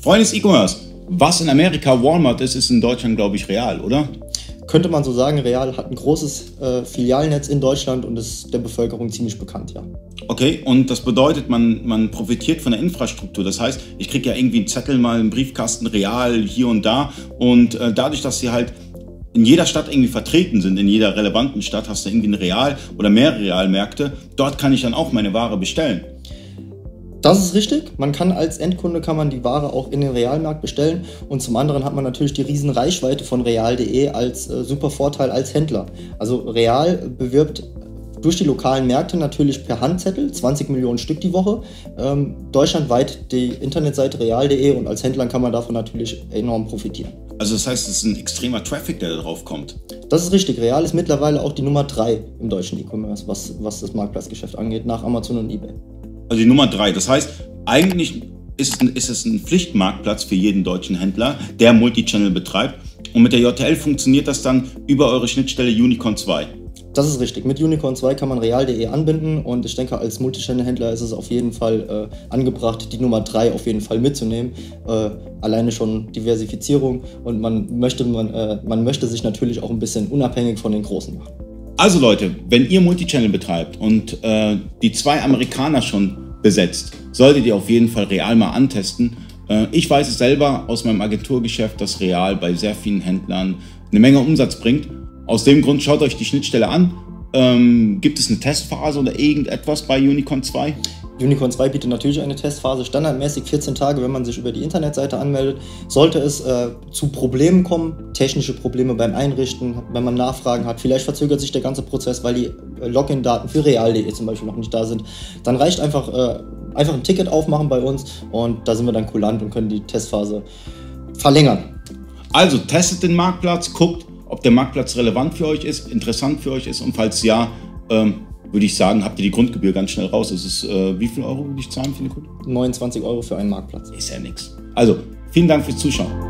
Freunde des E-Commerce, was in Amerika Walmart ist, ist in Deutschland, glaube ich, real, oder? Könnte man so sagen, Real hat ein großes äh, Filialnetz in Deutschland und ist der Bevölkerung ziemlich bekannt, ja. Okay, und das bedeutet, man, man profitiert von der Infrastruktur. Das heißt, ich kriege ja irgendwie einen Zettel mal im Briefkasten real hier und da. Und äh, dadurch, dass sie halt in jeder Stadt irgendwie vertreten sind, in jeder relevanten Stadt hast du irgendwie ein Real oder mehrere Realmärkte. Dort kann ich dann auch meine Ware bestellen. Das ist richtig. Man kann als Endkunde kann man die Ware auch in den Realmarkt bestellen und zum anderen hat man natürlich die riesen Reichweite von real.de als äh, super Vorteil als Händler. Also Real bewirbt durch die lokalen Märkte natürlich per Handzettel, 20 Millionen Stück die Woche, ähm, deutschlandweit die Internetseite real.de und als Händler kann man davon natürlich enorm profitieren. Also das heißt, es ist ein extremer Traffic, der da drauf kommt. Das ist richtig. Real ist mittlerweile auch die Nummer 3 im deutschen E-Commerce, was, was das Marktplatzgeschäft angeht, nach Amazon und eBay. Also die Nummer drei. Das heißt, eigentlich ist es, ein, ist es ein Pflichtmarktplatz für jeden deutschen Händler, der Multichannel betreibt. Und mit der JTL funktioniert das dann über eure Schnittstelle Unicorn 2. Das ist richtig. Mit Unicorn 2 kann man real.de anbinden und ich denke, als Multichannel-Händler ist es auf jeden Fall äh, angebracht, die Nummer 3 auf jeden Fall mitzunehmen. Äh, alleine schon Diversifizierung und man möchte, man, äh, man möchte sich natürlich auch ein bisschen unabhängig von den Großen machen. Also Leute, wenn ihr Multichannel betreibt und äh, die zwei Amerikaner schon besetzt, solltet ihr auf jeden Fall Real mal antesten. Äh, ich weiß es selber aus meinem Agenturgeschäft, dass Real bei sehr vielen Händlern eine Menge Umsatz bringt. Aus dem Grund schaut euch die Schnittstelle an. Ähm, gibt es eine Testphase oder irgendetwas bei Unicorn 2? Unicorn 2 bietet natürlich eine Testphase, standardmäßig 14 Tage, wenn man sich über die Internetseite anmeldet. Sollte es äh, zu Problemen kommen, technische Probleme beim Einrichten, wenn man Nachfragen hat, vielleicht verzögert sich der ganze Prozess, weil die äh, Login-Daten für real.de zum Beispiel noch nicht da sind, dann reicht einfach, äh, einfach ein Ticket aufmachen bei uns und da sind wir dann kulant und können die Testphase verlängern. Also testet den Marktplatz, guckt, ob der Marktplatz relevant für euch ist, interessant für euch ist und falls ja, ähm, würde ich sagen, habt ihr die Grundgebühr ganz schnell raus. Das ist, äh, wie viel Euro würde ich zahlen für eine Kunde? 29 Euro für einen Marktplatz. Ist ja nichts. Also, vielen Dank fürs Zuschauen.